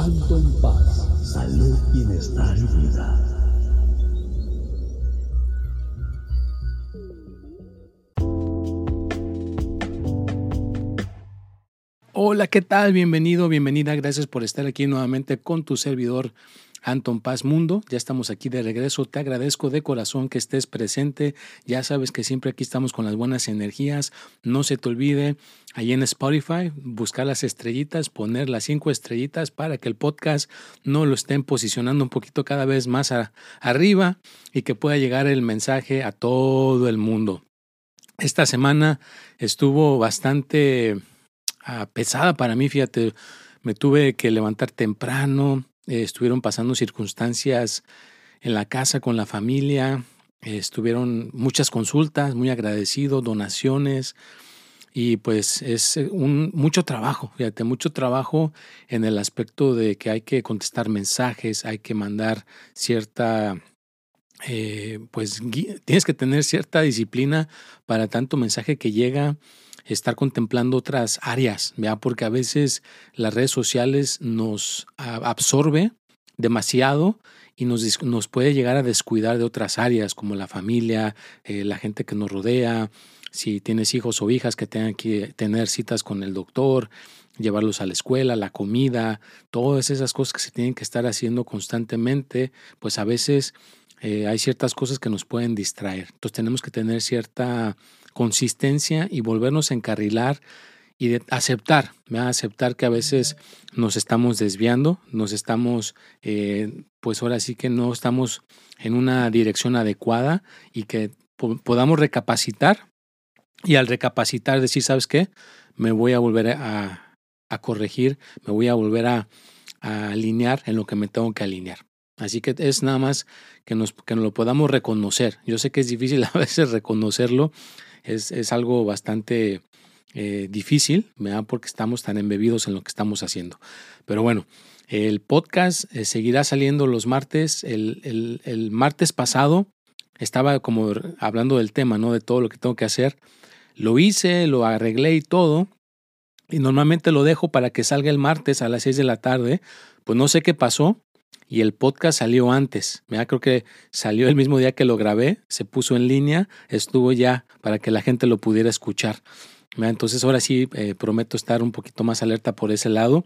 Anton Paz, salud, bienestar y vida. Hola, ¿qué tal? Bienvenido, bienvenida. Gracias por estar aquí nuevamente con tu servidor Anton Paz Mundo. Ya estamos aquí de regreso. Te agradezco de corazón que estés presente. Ya sabes que siempre aquí estamos con las buenas energías. No se te olvide ahí en Spotify buscar las estrellitas, poner las cinco estrellitas para que el podcast no lo estén posicionando un poquito cada vez más arriba y que pueda llegar el mensaje a todo el mundo. Esta semana estuvo bastante pesada para mí, fíjate, me tuve que levantar temprano, eh, estuvieron pasando circunstancias en la casa con la familia, eh, estuvieron muchas consultas, muy agradecido, donaciones y pues es eh, un, mucho trabajo, fíjate, mucho trabajo en el aspecto de que hay que contestar mensajes, hay que mandar cierta pues tienes que tener cierta disciplina para tanto mensaje que llega estar contemplando otras áreas, ¿ya? porque a veces las redes sociales nos absorbe demasiado y nos, nos puede llegar a descuidar de otras áreas como la familia, eh, la gente que nos rodea, si tienes hijos o hijas que tengan que tener citas con el doctor, llevarlos a la escuela, la comida, todas esas cosas que se tienen que estar haciendo constantemente, pues a veces eh, hay ciertas cosas que nos pueden distraer. Entonces tenemos que tener cierta consistencia y volvernos a encarrilar y de aceptar, aceptar que a veces nos estamos desviando, nos estamos, eh, pues ahora sí que no estamos en una dirección adecuada y que podamos recapacitar y al recapacitar decir, ¿sabes qué? Me voy a volver a, a corregir, me voy a volver a, a alinear en lo que me tengo que alinear. Así que es nada más que nos, que nos lo podamos reconocer. Yo sé que es difícil a veces reconocerlo, es, algo bastante eh, difícil, ¿verdad? porque estamos tan embebidos en lo que estamos haciendo. Pero bueno, el podcast eh, seguirá saliendo los martes. El, el, martes pasado estaba como hablando del tema, ¿no? De todo lo que tengo que hacer. Lo hice, lo arreglé y todo. Y normalmente lo dejo para que salga el martes a las 6 de la tarde. Pues no sé qué pasó y el podcast salió antes. Mira, creo que salió el mismo día que lo grabé, se puso en línea, estuvo ya para que la gente lo pudiera escuchar. entonces ahora sí eh, prometo estar un poquito más alerta por ese lado,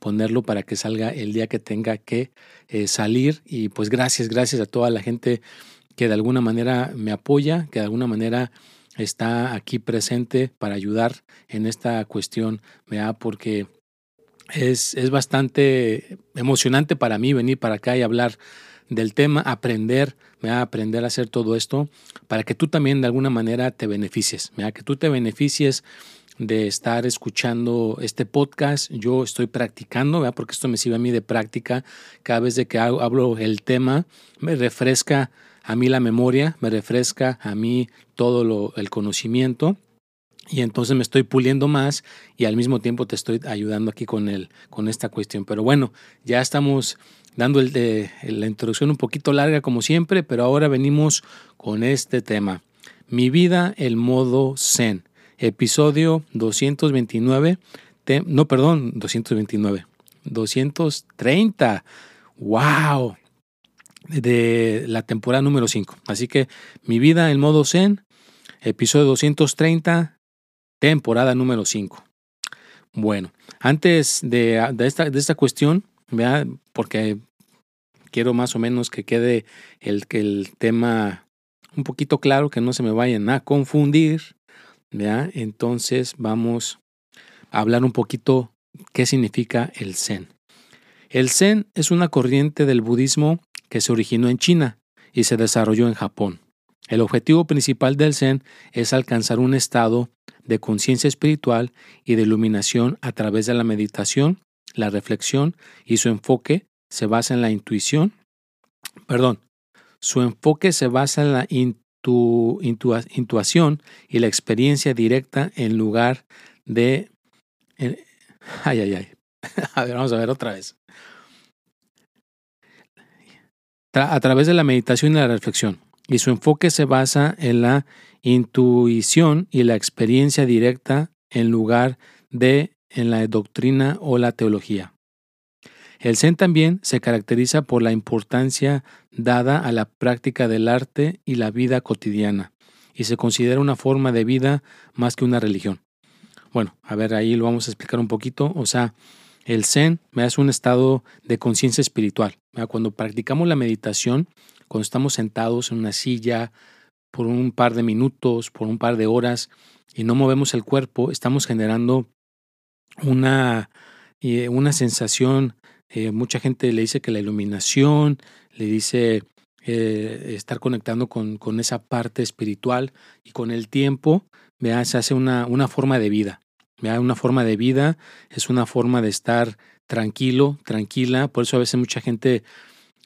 ponerlo para que salga el día que tenga que eh, salir. Y pues gracias, gracias a toda la gente que de alguna manera me apoya, que de alguna manera está aquí presente para ayudar en esta cuestión, porque es, es bastante emocionante para mí venir para acá y hablar del tema, aprender, a aprender a hacer todo esto para que tú también de alguna manera te beneficies, que tú te beneficies de estar escuchando este podcast. Yo estoy practicando, porque esto me sirve a mí de práctica. Cada vez de que hablo el tema, me refresca a mí la memoria, me refresca a mí todo lo, el conocimiento y entonces me estoy puliendo más y al mismo tiempo te estoy ayudando aquí con, el, con esta cuestión. Pero bueno, ya estamos dando de, la introducción un poquito larga como siempre, pero ahora venimos con este tema. Mi vida, el modo Zen. Episodio 229. no, perdón, 229. 230. ¡Wow! De la temporada número 5. Así que mi vida, el modo Zen. Episodio 230 temporada número 5. Bueno, antes de, esta, de esta cuestión, porque quiero más o menos que quede el, el tema un poquito claro, que no se me vayan a confundir, Entonces vamos a hablar un poquito qué significa el Zen. El Zen es una corriente del budismo que se originó en China y se desarrolló en Japón. El objetivo principal del Zen es alcanzar un estado de conciencia espiritual y de iluminación a través de la meditación, la reflexión y su enfoque se basa en la intuición. Perdón, su enfoque se basa en la intuición y la experiencia directa en lugar de... ay, ay, ay. A ver, vamos a ver otra vez. A través de la meditación y la reflexión y su enfoque se basa en la intuición y la experiencia directa en lugar de en la doctrina o la teología. El Zen también se caracteriza por la importancia dada a la práctica del arte y la vida cotidiana, y se considera una forma de vida más que una religión. Bueno, a ver, ahí lo vamos a explicar un poquito. O sea, el Zen es un estado de conciencia espiritual. Cuando practicamos la meditación, cuando estamos sentados en una silla por un par de minutos, por un par de horas y no movemos el cuerpo, estamos generando una, eh, una sensación, eh, mucha gente le dice que la iluminación, le dice eh, estar conectando con, con, esa parte espiritual y con el tiempo ¿vea? se hace una, una forma de vida. ¿vea? Una forma de vida es una forma de estar tranquilo, tranquila. Por eso a veces mucha gente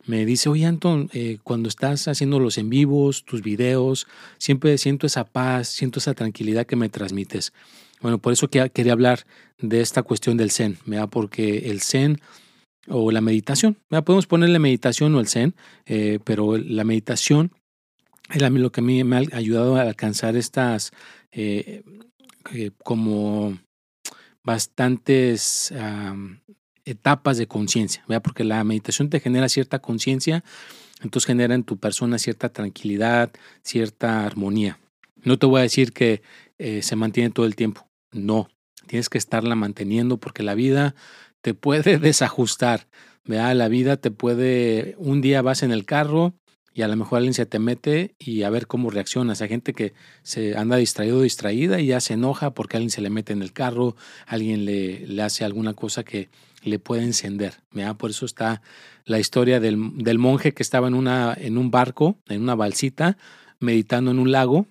me dice, oye Anton, eh, cuando estás haciendo los en vivos, tus videos, siempre siento esa paz, siento esa tranquilidad que me transmites. Bueno, por eso quería hablar de esta cuestión del Zen, ¿verdad? porque el Zen o la meditación, ¿verdad? podemos ponerle meditación o el Zen, eh, pero la meditación es lo que a mí me ha ayudado a alcanzar estas eh, como bastantes etapas de conciencia, porque la meditación te genera cierta conciencia, entonces genera en tu persona cierta tranquilidad, cierta armonía. No te voy a decir que eh, se mantiene todo el tiempo, no, tienes que estarla manteniendo porque la vida te puede desajustar, ¿vea? la vida te puede, un día vas en el carro y a lo mejor alguien se te mete y a ver cómo reaccionas. Hay gente que se anda distraído o distraída y ya se enoja porque alguien se le mete en el carro, alguien le, le hace alguna cosa que le puede encender. Por eso está la historia del, del, monje que estaba en, una, en un barco, en una balsita, meditando en un lago,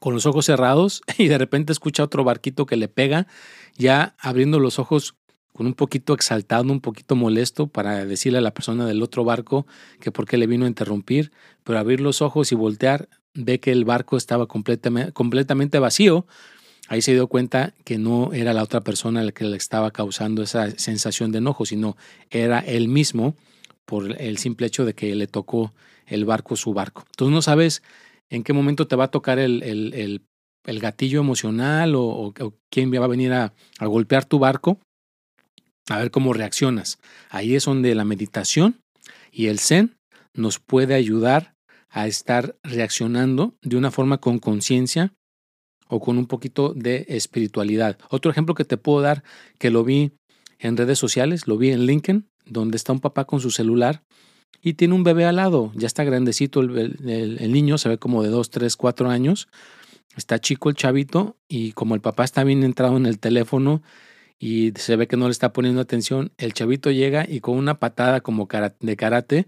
con los ojos cerrados, y de repente escucha otro barquito que le pega, ya abriendo los ojos con un poquito exaltado, un poquito molesto para decirle a la persona del otro barco que por qué le vino a interrumpir, pero abrir los ojos y voltear, ve que el barco estaba completamente vacío, ahí se dio cuenta que no era la otra persona la que le estaba causando esa sensación de enojo, sino era él mismo por el simple hecho de que le tocó el barco su barco. Entonces no sabes en qué momento te va a tocar el, el, el, gatillo emocional o, quién va a venir a, a golpear tu barco, a ver cómo reaccionas. Ahí es donde la meditación y el zen nos puede ayudar a estar reaccionando de una forma con conciencia o con un poquito de espiritualidad. Otro ejemplo que te puedo dar, que lo vi en redes sociales, lo vi en LinkedIn, donde está un papá con su celular y tiene un bebé al lado, ya está grandecito el, niño, se ve como de 2, 3, 4 años, está chico el chavito y como el papá está bien entrado en el teléfono y se ve que no le está poniendo atención, el chavito llega y con una patada como de karate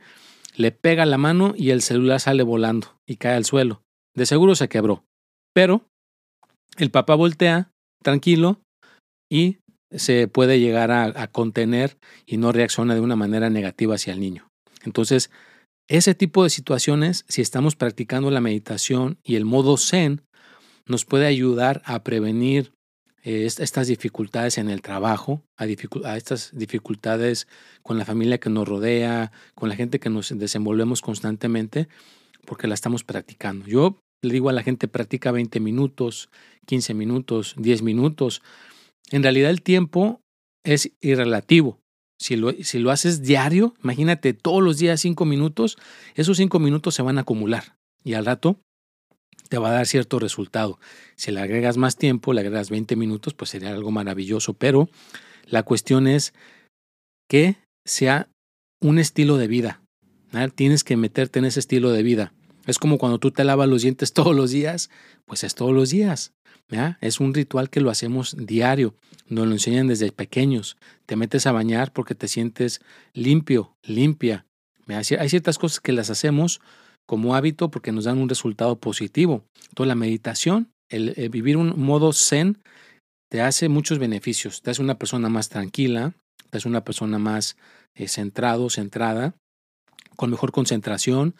le pega la mano y el celular sale volando y cae al suelo. De seguro se quebró, pero el papá voltea tranquilo y se puede llegar a, contener y no reacciona de una manera negativa hacia el niño. Entonces, ese tipo de situaciones, si estamos practicando la meditación y el modo zen, nos puede ayudar a prevenir eh, estas dificultades en el trabajo, a, a, estas dificultades con la familia que nos rodea, con la gente que nos desenvolvemos constantemente, porque la estamos practicando. Yo le digo a la gente, practica 20 minutos, 15 minutos, 10 minutos. En realidad el tiempo es irrelativo. Si lo, si lo haces diario, imagínate todos los días 5 minutos, esos 5 minutos se van a acumular y al rato te va a dar cierto resultado. Si le agregas más tiempo, le agregas 20 minutos, pues sería algo maravilloso. Pero la cuestión es que sea un estilo de vida. Tienes que meterte en ese estilo de vida. Es como cuando tú te lavas los dientes todos los días, pues es todos los días. Es un ritual que lo hacemos diario, nos lo enseñan desde pequeños. Te metes a bañar porque te sientes limpio, limpia. Hay ciertas cosas que las hacemos como hábito porque nos dan un resultado positivo. Entonces la meditación, el, vivir un modo zen, te hace muchos beneficios. Te hace una persona más tranquila, te hace una persona más eh, centrado, centrada, con mejor concentración,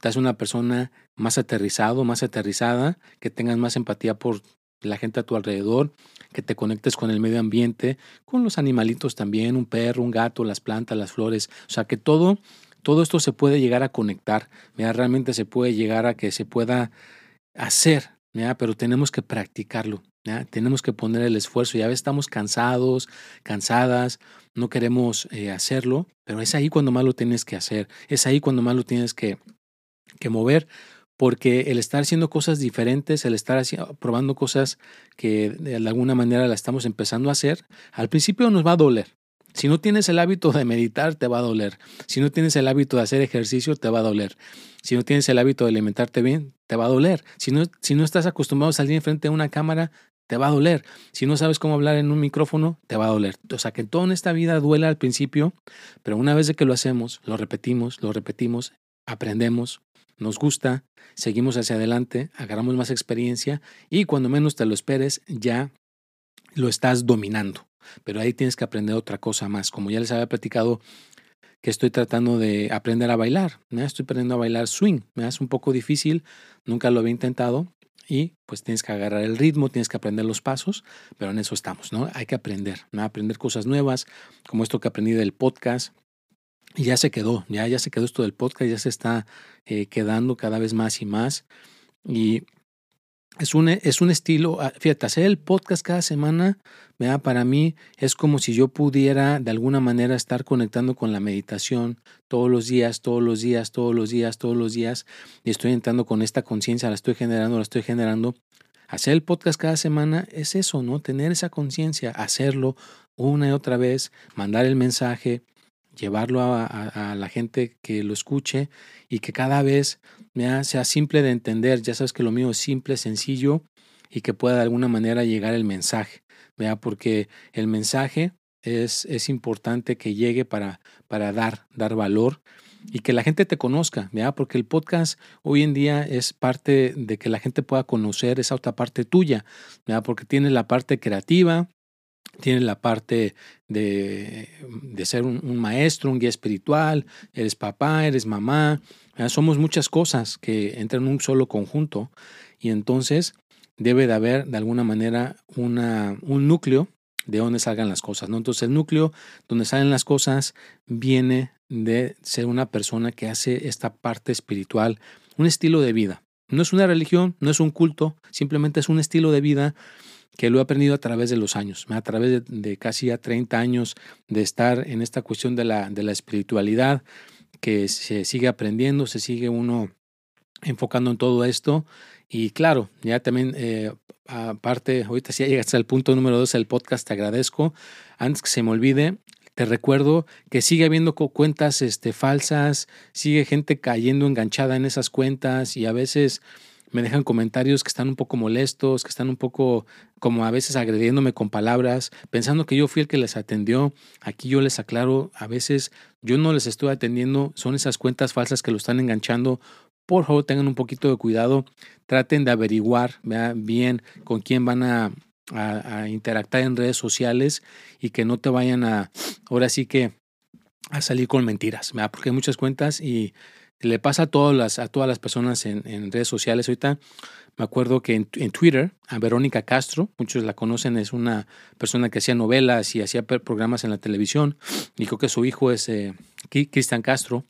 te hace una persona más aterrizado, más aterrizada, que tengas más empatía por la gente a tu alrededor, que te conectes con el medio ambiente, con los animalitos también, un perro, un gato, las plantas, las flores, o sea que todo todo esto se puede llegar a conectar, realmente se puede llegar a que se pueda hacer, pero tenemos que practicarlo, tenemos que poner el esfuerzo. Ya estamos cansados, cansadas, no queremos eh, hacerlo, pero es ahí cuando más lo tienes que hacer, es ahí cuando más lo tienes que, que mover, porque el estar haciendo cosas diferentes, el estar probando cosas que de alguna manera la estamos empezando a hacer, al principio nos va a doler, si no tienes el hábito de meditar, te va a doler. Si no tienes el hábito de hacer ejercicio, te va a doler. Si no tienes el hábito de alimentarte bien, te va a doler. Si no, si no estás acostumbrado a salir enfrente de una cámara, te va a doler. Si no sabes cómo hablar en un micrófono, te va a doler. O sea que todo en esta vida duele al principio, pero una vez que lo hacemos, lo repetimos, lo repetimos, aprendemos, nos gusta, seguimos hacia adelante, agarramos más experiencia y cuando menos te lo esperes, ya lo estás dominando. Pero ahí tienes que aprender otra cosa más. Como ya les había platicado que estoy tratando de aprender a bailar. Estoy aprendiendo a bailar swing. me Es un poco difícil, nunca lo había intentado. Y pues tienes que agarrar el ritmo, tienes que aprender los pasos, pero en eso estamos, ¿no? Hay que aprender. Aprender cosas nuevas, como esto que aprendí del podcast, y ya se quedó, ya, ya se quedó esto del podcast, ya se está eh, quedando cada vez más y más. Y es un, es un estilo, ah, fíjate, hacer el podcast cada semana, para mí es como si yo pudiera de alguna manera estar conectando con la meditación todos los días, todos los días, todos los días, todos los días, y estoy entrando con esta conciencia, la estoy generando, la estoy generando. Hacer el podcast cada semana es eso, ¿no? Tener esa conciencia, hacerlo una y otra vez, mandar el mensaje, llevarlo a, la gente que lo escuche y que cada vez sea simple de entender. Ya sabes que lo mío es simple, sencillo y que pueda de alguna manera llegar el mensaje, ¿vea? porque el mensaje es, es importante que llegue para, para dar, dar valor y que la gente te conozca, ¿vea? porque el podcast hoy en día es parte de que la gente pueda conocer esa otra parte tuya, ¿vea? porque tiene la parte creativa, tienes la parte de, de ser un, maestro, un guía espiritual, eres papá, eres mamá, somos muchas cosas que entran en un solo conjunto y entonces debe de haber de alguna manera una, un núcleo de donde salgan las cosas, ¿no? Entonces el núcleo donde salen las cosas viene de ser una persona que hace esta parte espiritual, un estilo de vida. No es una religión, no es un culto, simplemente es un estilo de vida que lo he aprendido a través de los años, a través de, casi ya 30 años de estar en esta cuestión de la, de la espiritualidad, que se sigue aprendiendo, se sigue uno enfocando en todo esto. Y claro, ya también, eh, aparte, ahorita si ya llegaste al punto número dos del podcast, te agradezco. Antes que se me olvide, te recuerdo que sigue habiendo cuentas este, falsas, sigue gente cayendo enganchada en esas cuentas y a veces me dejan comentarios que están un poco molestos, que están un poco como a veces agrediéndome con palabras, pensando que yo fui el que les atendió. Aquí yo les aclaro, a veces yo no les estoy atendiendo, son esas cuentas falsas que lo están enganchando. Por favor, tengan un poquito de cuidado, traten de averiguar bien con quién van a, a, interactuar en redes sociales y que no te vayan a, ahora sí que, a salir con mentiras, porque hay muchas cuentas y le pasa a todas las, a todas las personas en, redes sociales. Ahorita me acuerdo que en, Twitter, a Verónica Castro, muchos la conocen, es una persona que hacía novelas y hacía programas en la televisión, creo que su hijo es eh, Cristian Castro,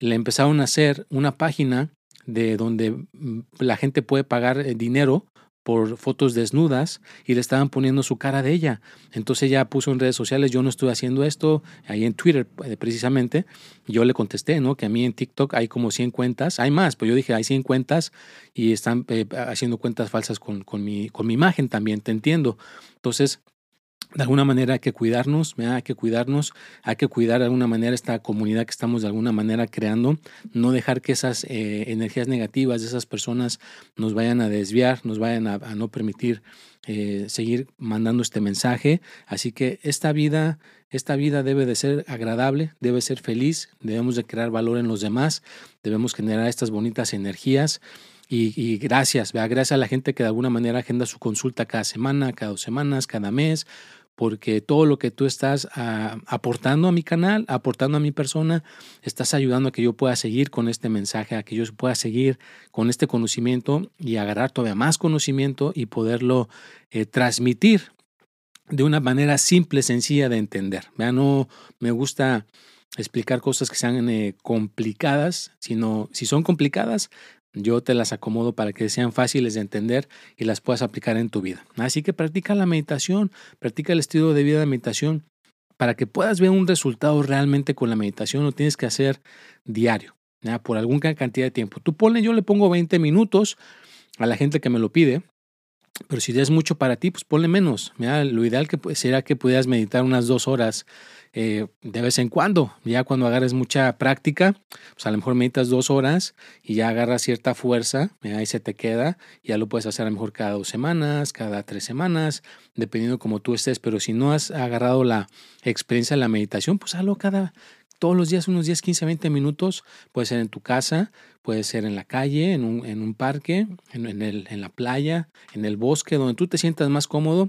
le empezaron a hacer una página de donde mm, la gente puede pagar eh, dinero por fotos desnudas y le estaban poniendo su cara de ella. Entonces ella puso en redes sociales, yo no estoy haciendo esto, ahí en Twitter eh, precisamente, yo le contesté, ¿no? Que a mí en TikTok hay como 100 cuentas, hay más, pues yo dije, hay 100 cuentas y están eh, haciendo cuentas falsas con, con, mi, con mi imagen también, te entiendo. Entonces, de alguna manera hay que cuidarnos, hay que cuidarnos, hay que cuidar de alguna manera esta comunidad que estamos de alguna manera creando, no dejar que esas eh, energías negativas de esas personas nos vayan a desviar, nos vayan a, no permitir eh, seguir mandando este mensaje. Así que esta vida, esta vida debe de ser agradable, debe ser feliz, debemos de crear valor en los demás, debemos generar estas bonitas energías. Y, gracias, gracias a la gente que de alguna manera agenda su consulta cada semana, cada dos semanas, cada mes, porque todo lo que tú estás ah, aportando a mi canal, aportando a mi persona, estás ayudando a que yo pueda seguir con este mensaje, a que yo pueda seguir con este conocimiento y agarrar todavía más conocimiento y poderlo eh, transmitir de una manera simple, sencilla de entender. No me gusta explicar cosas que sean eh, complicadas, sino si son complicadas, yo te las acomodo para que sean fáciles de entender y las puedas aplicar en tu vida. Así que practica la meditación, practica el estilo de vida de meditación. Para que puedas ver un resultado realmente con la meditación, lo tienes que hacer diario, por alguna cantidad de tiempo. Tú ponle, yo le pongo 20 minutos a la gente que me lo pide, pero si ya es mucho para ti, pues ponle menos. lo ideal que sería que pudieras meditar unas dos horas eh, de vez en cuando. Ya cuando agarres mucha práctica, pues a lo mejor meditas dos horas y ya agarras cierta fuerza, ahí se te queda. Ya lo puedes hacer a lo mejor cada dos semanas, cada tres semanas, dependiendo como tú estés. Pero si no has agarrado la experiencia de la meditación, pues hazlo cada, todos los días, unos 10, 15, 20 minutos. Puede ser en tu casa, puede ser en la calle, en un, en un parque, en, el, en la playa, en el bosque, donde tú te sientas más cómodo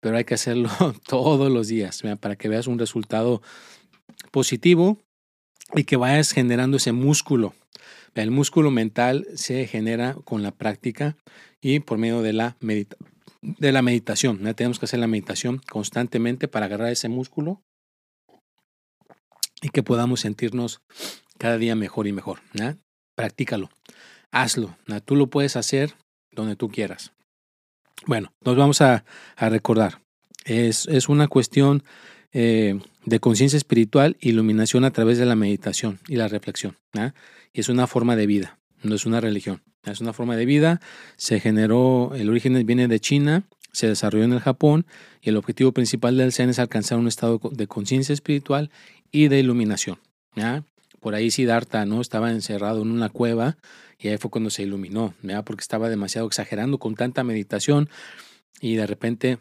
pero hay que hacerlo todos los días para que veas un resultado positivo y que vayas generando ese músculo. El músculo mental se genera con la práctica y por medio de la, de la meditación. Tenemos que hacer la meditación constantemente para agarrar ese músculo y que podamos sentirnos cada día mejor y mejor. Practícalo, hazlo. Tú lo puedes hacer donde tú quieras. Bueno, nos vamos a, recordar. Es, es, una cuestión eh, de conciencia espiritual, iluminación a través de la meditación y la reflexión. Y es una forma de vida, no es una religión. Es una forma de vida. Se generó, el origen viene de China, se desarrolló en el Japón y el objetivo principal del Zen es alcanzar un estado de conciencia espiritual y de iluminación. Por ahí Siddhartha ¿no? estaba encerrado en una cueva y ahí fue cuando se iluminó, porque estaba demasiado exagerando con tanta meditación y de repente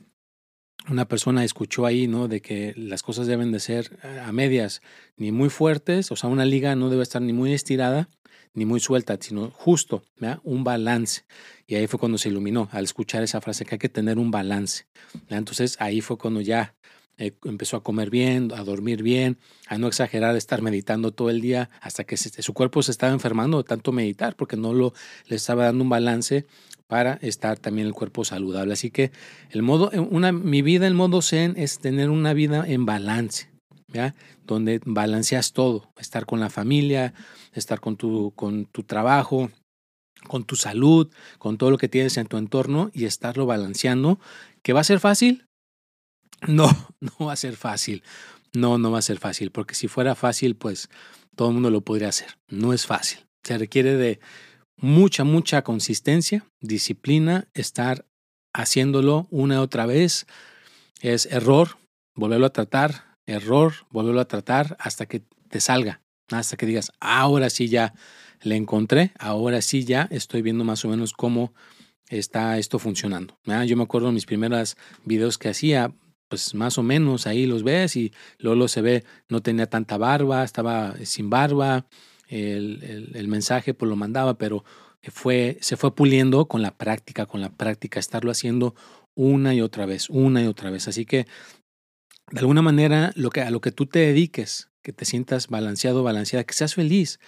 una persona escuchó ahí, ¿no? De que las cosas deben de ser eh, a medias, ni muy fuertes, o sea, una liga no debe estar ni muy estirada ni muy suelta, sino justo, un balance. Y ahí fue cuando se iluminó al escuchar esa frase que hay que tener un balance. Entonces ahí fue cuando ya eh, empezó a comer bien, a dormir bien, a no exagerar, a estar meditando todo el día hasta que su cuerpo se estaba enfermando de tanto meditar porque no lo, le estaba dando un balance para estar también el cuerpo saludable. Así que el modo, eh, una, mi vida, el modo Zen es tener una vida en balance, donde balanceas todo, estar con la familia, estar con tu, con tu trabajo, con tu salud, con todo lo que tienes en tu entorno y estarlo balanceando. ¿Que va a ser fácil? No, no va a ser fácil. No, no va a ser fácil, porque si fuera fácil, pues todo el mundo lo podría hacer. No es fácil. Se requiere de mucha, mucha consistencia, disciplina, estar haciéndolo una y otra vez. Es error, volverlo a tratar, error, volverlo a tratar hasta que te salga, hasta que digas, ahora sí ya le encontré, ahora sí ya estoy viendo más o menos cómo está esto funcionando. Yo me acuerdo en mis primeros videos que hacía, pues más o menos ahí los ves y Lolo se ve, no tenía tanta barba, estaba sin barba, el, el, mensaje pues lo mandaba, pero fue, se fue puliendo con la práctica, con la práctica, estarlo haciendo una y otra vez, una y otra vez. Así que, de alguna manera, lo que, a lo que tú te dediques, que te sientas balanceado, balanceada, que seas feliz.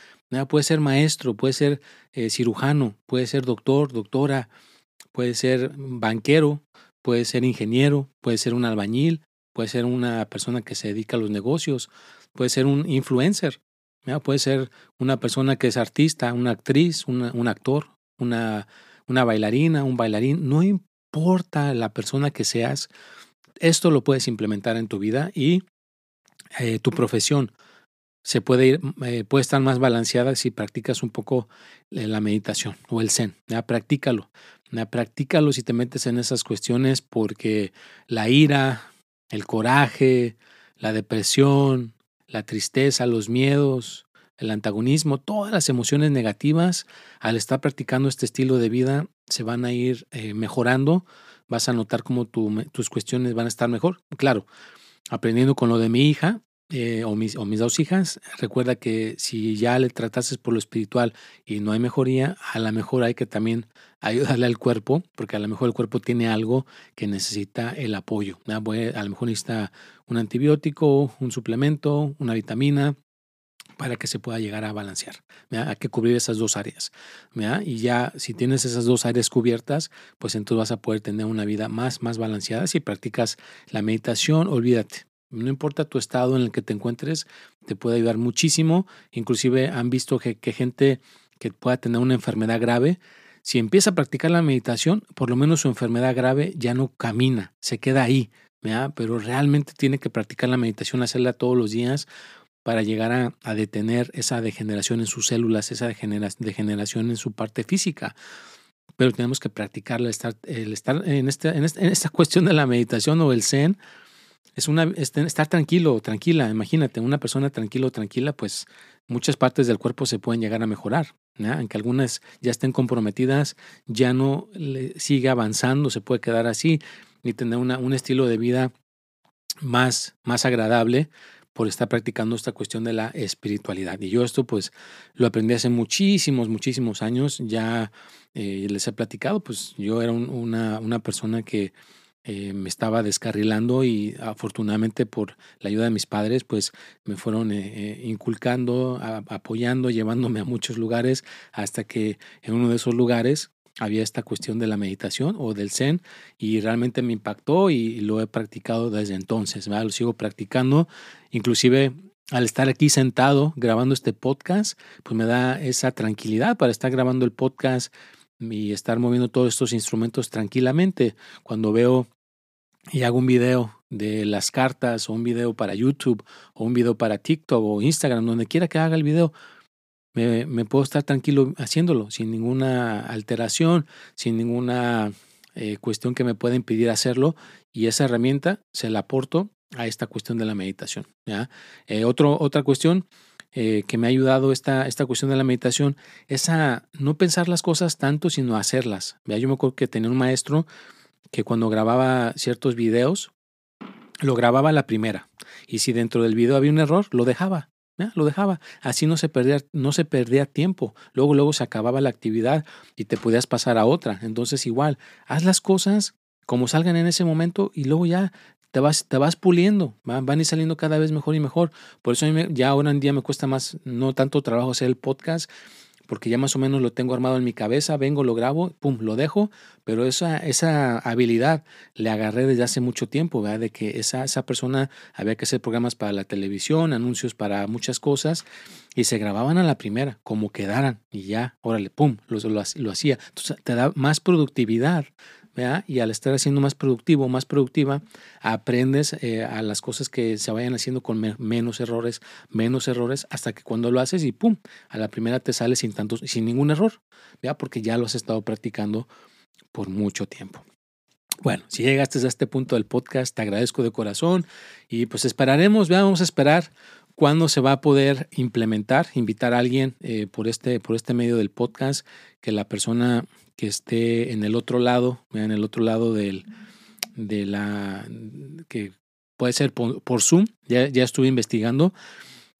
Puede ser maestro, puede ser eh, cirujano, puede ser doctor, doctora, puede ser banquero, puede ser ingeniero, puede ser un albañil, puede ser una persona que se dedica a los negocios, puede ser un influencer, puede ser una persona que es artista, una actriz, un actor, una, bailarina, un bailarín, no importa la persona que seas, esto lo puedes implementar en tu vida y eh, tu profesión se puede ir, eh, puede estar más balanceada si practicas un poco eh, la meditación o el zen. ¿ya? Practícalo. Practícalo si te metes en esas cuestiones porque la ira, el coraje, la depresión, la tristeza, los miedos, el antagonismo, todas las emociones negativas, al estar practicando este estilo de vida, se van a ir eh, mejorando. Vas a notar cómo tus cuestiones van a estar mejor. Claro, aprendiendo con lo de mi hija, eh, o, mis, o mis dos hijas, recuerda que si ya le tratases por lo espiritual y no hay mejoría, a lo mejor hay que también ayudarle al cuerpo, porque a lo mejor el cuerpo tiene algo que necesita el apoyo. A lo mejor necesita un antibiótico, un suplemento, una vitamina, para que se pueda llegar a balancear. Hay que cubrir esas dos áreas. Y ya si tienes esas dos áreas cubiertas, pues entonces vas a poder tener una vida más, más balanceada. Si practicas la meditación, olvídate. No importa tu estado en el que te encuentres, te puede ayudar muchísimo. Inclusive han visto que, gente que pueda tener una enfermedad grave, si empieza a practicar la meditación, por lo menos su enfermedad grave ya no camina, se queda ahí. Pero realmente tiene que practicar la meditación, hacerla todos los días para llegar a, detener esa degeneración en sus células, esa degeneración en su parte física. Pero tenemos que practicarla, estar, el estar en, este, en, en esta cuestión de la meditación o el zen es una, estar tranquilo, tranquila. Imagínate, una persona tranquilo, tranquila, pues muchas partes del cuerpo se pueden llegar a mejorar. Aunque algunas ya estén comprometidas, ya no sigue avanzando, se puede quedar así, ni tener una, un estilo de vida más, más agradable por estar practicando esta cuestión de la espiritualidad. Y yo esto pues lo aprendí hace muchísimos, muchísimos años. Ya eh, les he platicado, pues yo era una, una persona que eh, me estaba descarrilando y afortunadamente por la ayuda de mis padres, pues me fueron eh, eh, inculcando, apoyando, llevándome a muchos lugares hasta que en uno de esos lugares había esta cuestión de la meditación o del zen y realmente me impactó y lo he practicado desde entonces, lo sigo practicando, inclusive al estar aquí sentado grabando este podcast, pues me da esa tranquilidad para estar grabando el podcast y estar moviendo todos estos instrumentos tranquilamente. Cuando veo y hago un video de las cartas o un video para YouTube o un video para TikTok o Instagram, donde quiera que haga el video, me, puedo estar tranquilo haciéndolo, sin ninguna alteración, sin ninguna eh, cuestión que me pueda impedir hacerlo. Y esa herramienta se la aporto a esta cuestión de la meditación. ¿ya? Eh, otro, otra cuestión eh, que me ha ayudado esta, esta cuestión de la meditación es a no pensar las cosas tanto, sino hacerlas. ¿ya? Yo me acuerdo que tenía un maestro que cuando grababa ciertos videos, lo grababa la primera. Y si dentro del video había un error, lo dejaba. Lo dejaba. Así no se, perdía, no se perdía tiempo. Luego, luego se acababa la actividad y te podías pasar a otra. Entonces, igual, haz las cosas como salgan en ese momento y luego ya te vas, te vas puliendo, van, van a saliendo cada vez mejor y mejor. Por eso ya ahora en día me cuesta más, no tanto trabajo hacer el podcast, porque ya más o menos lo tengo armado en mi cabeza, vengo, lo grabo, pum, lo dejo, pero esa, esa habilidad le agarré desde hace mucho tiempo, ¿verdad? De que esa, esa persona había que hacer programas para la televisión, anuncios para muchas cosas, y se grababan a la primera, como quedaran, y ya, órale, pum, lo, lo, lo hacía. Entonces te da más productividad y al estar haciendo más productivo, más productiva, aprendes eh, a las cosas que se vayan haciendo con menos errores, menos errores, hasta que cuando lo haces y pum, a la primera te sale sin tantos, sin ningún error, ¿ya? Porque ya lo has estado practicando por mucho tiempo. Bueno, si llegaste a este punto del podcast, te agradezco de corazón y pues esperaremos, vamos a esperar cuándo se va a poder implementar, invitar a alguien eh, por, este, por este medio del podcast, que la persona que esté en el otro lado, en el otro lado del, de la, que puede ser por, Zoom, ya, ya, estuve investigando,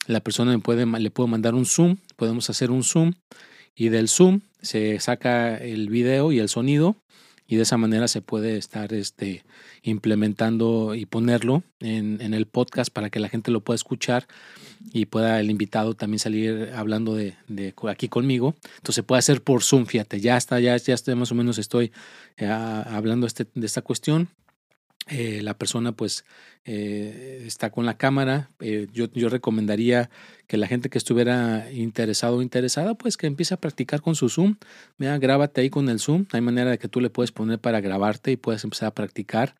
la persona me puede, le puedo mandar un Zoom, podemos hacer un Zoom y del Zoom se saca el video y el sonido y de esa manera se puede estar este, implementando y ponerlo en, en, el podcast para que la gente lo pueda escuchar y pueda el invitado también salir hablando de, de aquí conmigo. Entonces se puede hacer por Zoom, fíjate, ya está, ya, ya estoy, más o menos estoy eh, hablando este, de esta cuestión eh, la persona pues eh, está con la cámara. Eh, yo, yo, recomendaría que la gente que estuviera interesado o interesada pues que empiece a practicar con su Zoom. Mira, grábate ahí con el Zoom. Hay manera de que tú le puedes poner para grabarte y puedes empezar a practicar.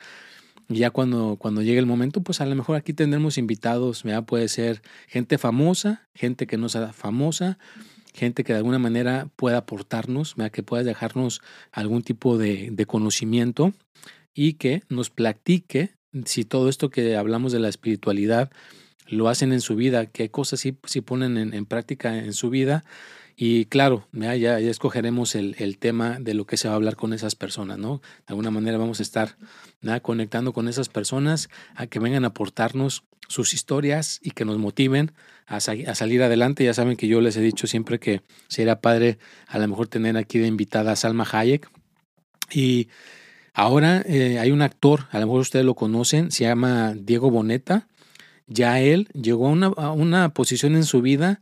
Ya cuando, cuando llegue el momento, pues a lo mejor aquí tendremos invitados. Mira, puede ser gente famosa, gente que no sea famosa, gente que de alguna manera pueda aportarnos, mira, que pueda dejarnos algún tipo de, de conocimiento y que nos platique si todo esto que hablamos de la espiritualidad lo hacen en su vida, qué cosas sí, ponen en, práctica en su vida. Y claro, ya, ya, escogeremos el, el, tema de lo que se va a hablar con esas personas, ¿no? De alguna manera vamos a estar conectando con esas personas a que vengan a aportarnos sus historias y que nos motiven a, a, salir adelante. Ya saben que yo les he dicho siempre que sería padre a lo mejor tener aquí de invitada a Salma Hayek. Y ahora eh, hay un actor, a lo mejor ustedes lo conocen, se llama Diego Boneta ya él llegó a una, posición en su vida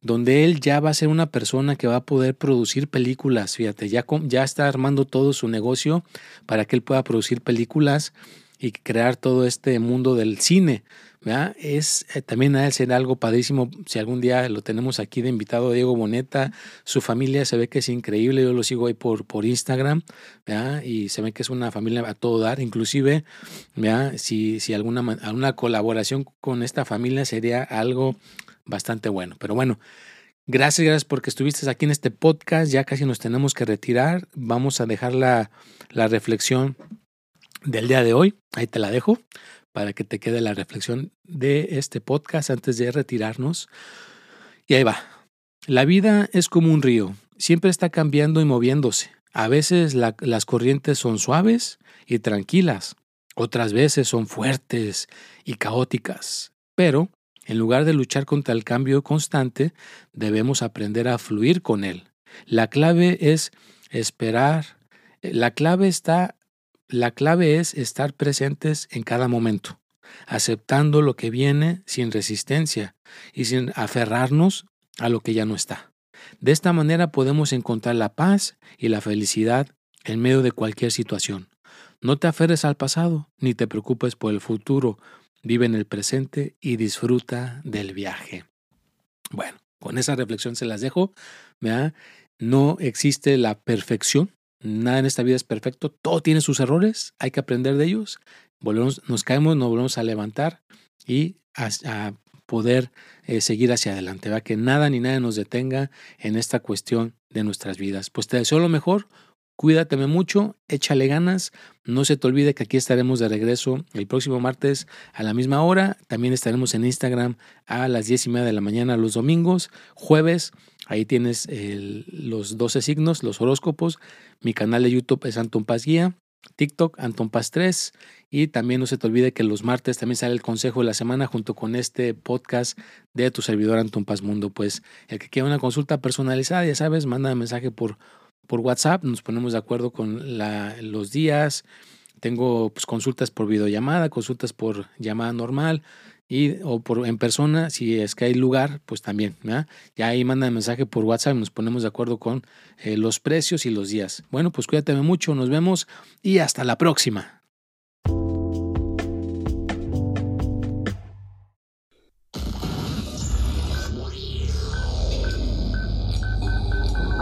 donde él ya va a ser una persona que va a poder producir películas, fíjate, ya, ya está armando todo su negocio para que él pueda producir películas y crear todo este mundo del cine. Es eh, también a él será algo padrísimo si algún día lo tenemos aquí de invitado Diego Boneta, su familia se ve que es increíble, yo lo sigo ahí por, por Instagram, y se ve que es una familia a todo dar, inclusive si, si alguna, alguna colaboración con esta familia sería algo bastante bueno. Pero bueno, Gracias, gracias porque estuviste aquí en este podcast. Ya casi nos tenemos que retirar. Vamos a dejar la, la reflexión del día de hoy. Ahí te la dejo para que te quede la reflexión de este podcast antes de retirarnos. Y ahí va. La vida es como un río, siempre está cambiando y moviéndose. A veces las corrientes son suaves y tranquilas, otras veces son fuertes y caóticas. Pero, en lugar de luchar contra el cambio constante, debemos aprender a fluir con él. La clave es esperar. La clave está la clave es estar presentes en cada momento, aceptando lo que viene sin resistencia y sin aferrarnos a lo que ya no está. De esta manera podemos encontrar la paz y la felicidad en medio de cualquier situación. No te aferres al pasado ni te preocupes por el futuro. Vive en el presente y disfruta del viaje. Bueno, con esa reflexión se las dejo. No existe la perfección, Nada en esta vida es perfecto, todo tiene sus errores, hay que aprender de ellos, volvemos, nos caemos, nos volvemos a levantar y a, poder eh, seguir hacia adelante, ¿va? que nada ni nada nos detenga en esta cuestión de nuestras vidas. Pues te deseo lo mejor, Cuídateme mucho, échale ganas. No se te olvide que aquí estaremos de regreso el próximo martes a la misma hora. También estaremos en Instagram a las diez y media de la mañana los domingos. Jueves, ahí tienes los 12 signos, los horóscopos. Mi canal de YouTube es Anton Paz Guía. TikTok, Anton Paz 3. Y también no se te olvide que los martes también sale el consejo de la semana junto con este podcast de tu servidor Anton Paz Mundo. Pues el que quiera una consulta personalizada, ya sabes, manda un mensaje por por WhatsApp, nos ponemos de acuerdo con los días. Tengo pues, consultas por videollamada, consultas por llamada normal y o por en persona, si es que hay lugar, pues también. Ya ahí manda mensaje por WhatsApp nos ponemos de acuerdo con eh, los precios y los días. Bueno, pues cuídate mucho, nos vemos y hasta la próxima.